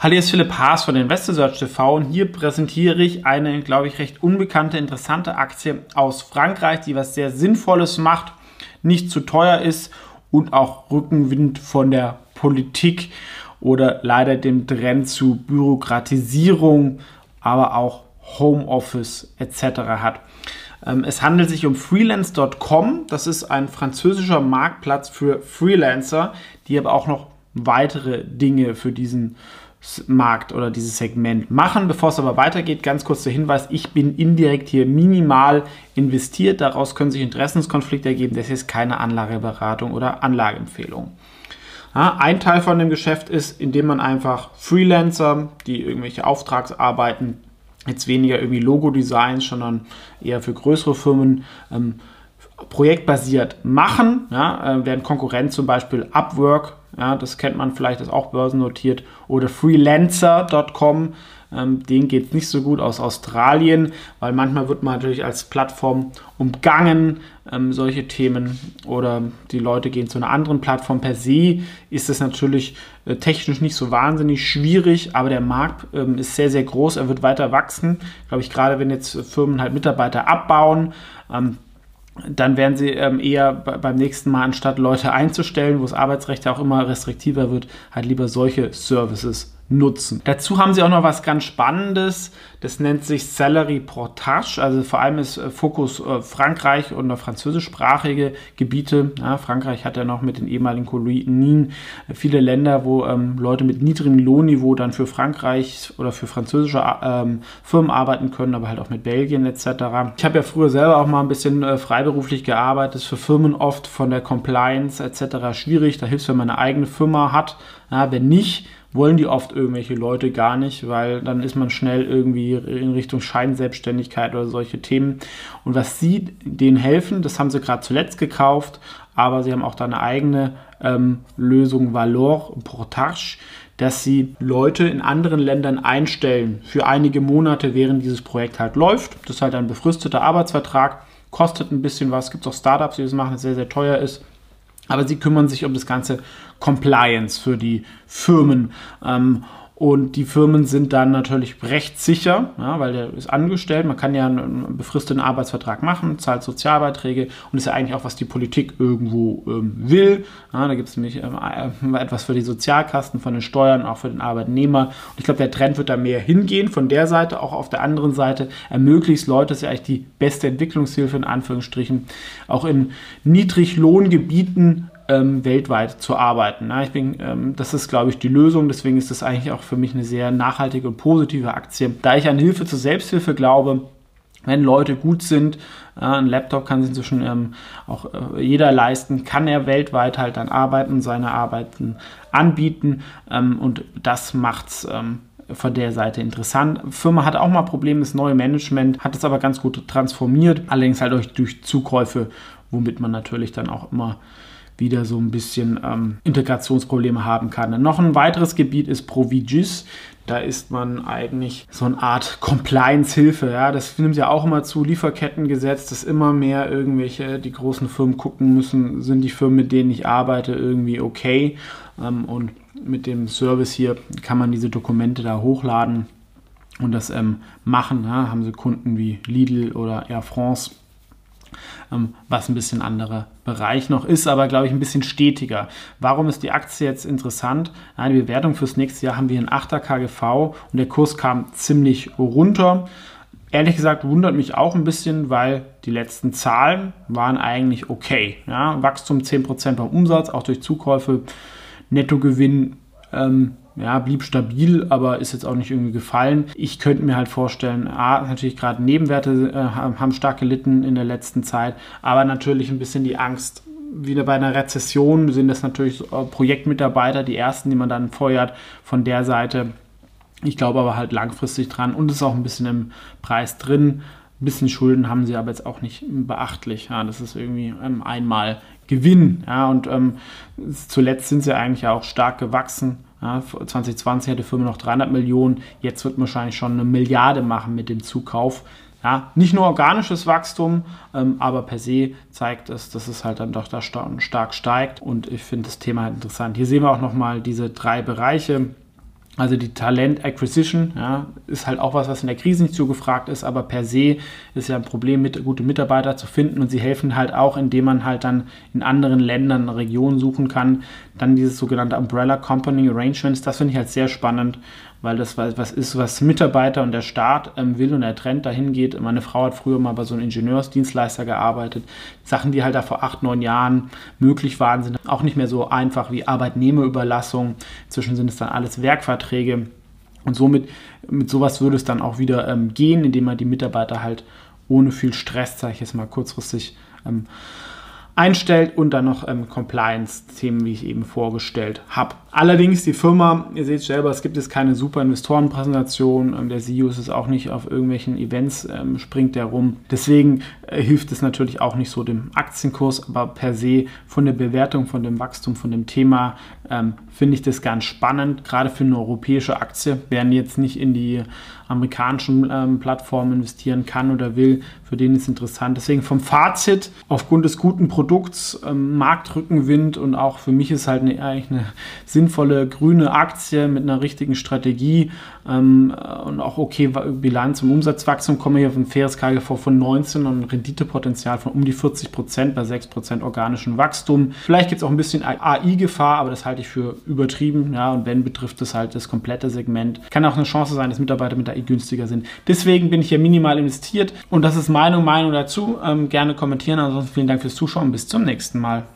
Hallo, hier ist Philipp Haas von InvestorSearch TV und hier präsentiere ich eine, glaube ich, recht unbekannte, interessante Aktie aus Frankreich, die was sehr Sinnvolles macht, nicht zu teuer ist und auch Rückenwind von der Politik oder leider dem Trend zu Bürokratisierung, aber auch Homeoffice etc. hat. Ähm, es handelt sich um freelance.com. Das ist ein französischer Marktplatz für Freelancer, die aber auch noch weitere Dinge für diesen Markt oder dieses Segment machen. Bevor es aber weitergeht, ganz kurz der Hinweis, ich bin indirekt hier minimal investiert. Daraus können sich Interessenskonflikte ergeben. Das ist keine Anlageberatung oder Anlageempfehlung. Ja, ein Teil von dem Geschäft ist, indem man einfach Freelancer, die irgendwelche Auftragsarbeiten, jetzt weniger irgendwie Logo-Designs, sondern eher für größere Firmen, ähm, projektbasiert machen, ja, äh, während Konkurrent zum Beispiel Upwork ja, das kennt man vielleicht, ist auch börsennotiert. Oder freelancer.com. Ähm, den geht es nicht so gut aus Australien, weil manchmal wird man natürlich als Plattform umgangen, ähm, solche Themen. Oder die Leute gehen zu einer anderen Plattform. Per se ist es natürlich äh, technisch nicht so wahnsinnig schwierig, aber der Markt ähm, ist sehr, sehr groß. Er wird weiter wachsen. Glaube ich, gerade wenn jetzt Firmen halt Mitarbeiter abbauen. Ähm, dann werden sie ähm, eher beim nächsten Mal, anstatt Leute einzustellen, wo das Arbeitsrecht ja auch immer restriktiver wird, halt lieber solche Services nutzen. Dazu haben sie auch noch was ganz Spannendes. Das nennt sich Salary Portage. Also vor allem ist äh, Fokus äh, Frankreich und französischsprachige Gebiete. Ja, Frankreich hat ja noch mit den ehemaligen Kolonien äh, viele Länder, wo ähm, Leute mit niedrigem Lohnniveau dann für Frankreich oder für französische ähm, Firmen arbeiten können, aber halt auch mit Belgien etc. Ich habe ja früher selber auch mal ein bisschen äh, freiberuflich gearbeitet. Ist für Firmen oft von der Compliance etc. schwierig. Da hilft es, wenn man eine eigene Firma hat. Ja, wenn nicht, wollen die oft irgendwelche Leute gar nicht, weil dann ist man schnell irgendwie in Richtung Scheinselbstständigkeit oder solche Themen. Und was sie denen helfen, das haben sie gerade zuletzt gekauft, aber sie haben auch da eine eigene ähm, Lösung Valor Portage, dass sie Leute in anderen Ländern einstellen für einige Monate, während dieses Projekt halt läuft. Das ist halt ein befristeter Arbeitsvertrag, kostet ein bisschen was. Es gibt auch Startups, die das machen, das sehr, sehr teuer ist. Aber sie kümmern sich um das ganze Compliance für die Firmen. Ähm, und die Firmen sind dann natürlich rechtssicher, ja, weil der ist angestellt. Man kann ja einen befristeten Arbeitsvertrag machen, zahlt Sozialbeiträge und ist ja eigentlich auch, was die Politik irgendwo ähm, will. Ja, da gibt es nämlich ähm, äh, etwas für die Sozialkasten, von den Steuern, auch für den Arbeitnehmer. Und ich glaube, der Trend wird da mehr hingehen. Von der Seite, auch auf der anderen Seite, ermöglicht Leute, das ist ja eigentlich die beste Entwicklungshilfe in Anführungsstrichen, auch in Niedriglohngebieten ähm, weltweit zu arbeiten. Na, ich bin, ähm, das ist, glaube ich, die Lösung. Deswegen ist das eigentlich auch für mich eine sehr nachhaltige und positive Aktie. Da ich an Hilfe zur Selbsthilfe glaube, wenn Leute gut sind, äh, ein Laptop kann sich inzwischen ähm, auch äh, jeder leisten, kann er weltweit halt dann arbeiten, seine Arbeiten anbieten ähm, und das macht's ähm, von der Seite interessant. Firma hat auch mal Probleme, das neue Management hat es aber ganz gut transformiert, allerdings halt durch, durch Zukäufe, womit man natürlich dann auch immer wieder so ein bisschen ähm, Integrationsprobleme haben kann. noch ein weiteres Gebiet ist Provigis. Da ist man eigentlich so eine Art Compliance-Hilfe. Ja? Das nimmt ja auch immer zu, Lieferkettengesetz, dass immer mehr irgendwelche, die großen Firmen gucken müssen, sind die Firmen, mit denen ich arbeite, irgendwie okay. Ähm, und mit dem Service hier kann man diese Dokumente da hochladen und das ähm, machen. Ja? Haben sie Kunden wie Lidl oder Air France was ein bisschen anderer Bereich noch ist, aber glaube ich ein bisschen stetiger. Warum ist die Aktie jetzt interessant? Die Bewertung fürs nächste Jahr haben wir in 8er KGV und der Kurs kam ziemlich runter. Ehrlich gesagt wundert mich auch ein bisschen, weil die letzten Zahlen waren eigentlich okay. Ja, Wachstum 10% beim Umsatz, auch durch Zukäufe, Nettogewinn ähm, ja, blieb stabil, aber ist jetzt auch nicht irgendwie gefallen. Ich könnte mir halt vorstellen, A, natürlich gerade Nebenwerte äh, haben stark gelitten in der letzten Zeit, aber natürlich ein bisschen die Angst, wieder bei einer Rezession sind das natürlich äh, Projektmitarbeiter, die ersten, die man dann feuert von der Seite. Ich glaube aber halt langfristig dran und ist auch ein bisschen im Preis drin. Ein bisschen Schulden haben sie aber jetzt auch nicht beachtlich. Ja, das ist irgendwie ähm, einmal Gewinn. Ja, und ähm, zuletzt sind sie eigentlich auch stark gewachsen. Ja, 2020 hatte die Firma noch 300 Millionen, jetzt wird man wahrscheinlich schon eine Milliarde machen mit dem Zukauf. Ja, nicht nur organisches Wachstum, ähm, aber per se zeigt es, dass es halt dann doch da stark steigt und ich finde das Thema halt interessant. Hier sehen wir auch nochmal diese drei Bereiche. Also die Talent Acquisition ja, ist halt auch was, was in der Krise nicht so gefragt ist, aber per se ist ja ein Problem, mit, gute Mitarbeiter zu finden und sie helfen halt auch, indem man halt dann in anderen Ländern, Regionen suchen kann. Dann dieses sogenannte Umbrella Company Arrangements, das finde ich halt sehr spannend, weil das was ist, was Mitarbeiter und der Staat ähm, will und der Trend dahin geht. Meine Frau hat früher mal bei so einem Ingenieursdienstleister gearbeitet. Sachen, die halt da vor acht, neun Jahren möglich waren, sind auch nicht mehr so einfach wie Arbeitnehmerüberlassung. Inzwischen sind es dann alles Werkverträge. Und somit, mit sowas würde es dann auch wieder ähm, gehen, indem man die Mitarbeiter halt ohne viel Stress, sage ich jetzt mal kurzfristig, ähm, einstellt und dann noch ähm, Compliance-Themen, wie ich eben vorgestellt habe. Allerdings die Firma, ihr seht selber, es gibt jetzt keine super Investorenpräsentation, ähm, der CEO ist es auch nicht auf irgendwelchen Events, ähm, springt der rum. Deswegen äh, hilft es natürlich auch nicht so dem Aktienkurs, aber per se von der Bewertung, von dem Wachstum, von dem Thema ähm, finde ich das ganz spannend, gerade für eine europäische Aktie. Wer jetzt nicht in die amerikanischen ähm, Plattformen investieren kann oder will, für den ist interessant. Deswegen vom Fazit, aufgrund des guten Produkts, ähm, Marktrückenwind und auch für mich ist halt eine, eigentlich eine sinnvolle grüne Aktie mit einer richtigen Strategie ähm, und auch okay Bilanz und Umsatzwachstum, komme hier auf ein faires KGV von 19 und ein Renditepotenzial von um die 40 Prozent bei 6 Prozent organischem Wachstum. Vielleicht gibt es auch ein bisschen AI-Gefahr, aber das halte ich für übertrieben. Ja, und wenn betrifft es halt das komplette Segment. Kann auch eine Chance sein, dass Mitarbeiter mit AI günstiger sind. Deswegen bin ich hier minimal investiert und das ist meine Meinung dazu. Ähm, gerne kommentieren. Ansonsten vielen Dank fürs Zuschauen. Bis zum nächsten Mal.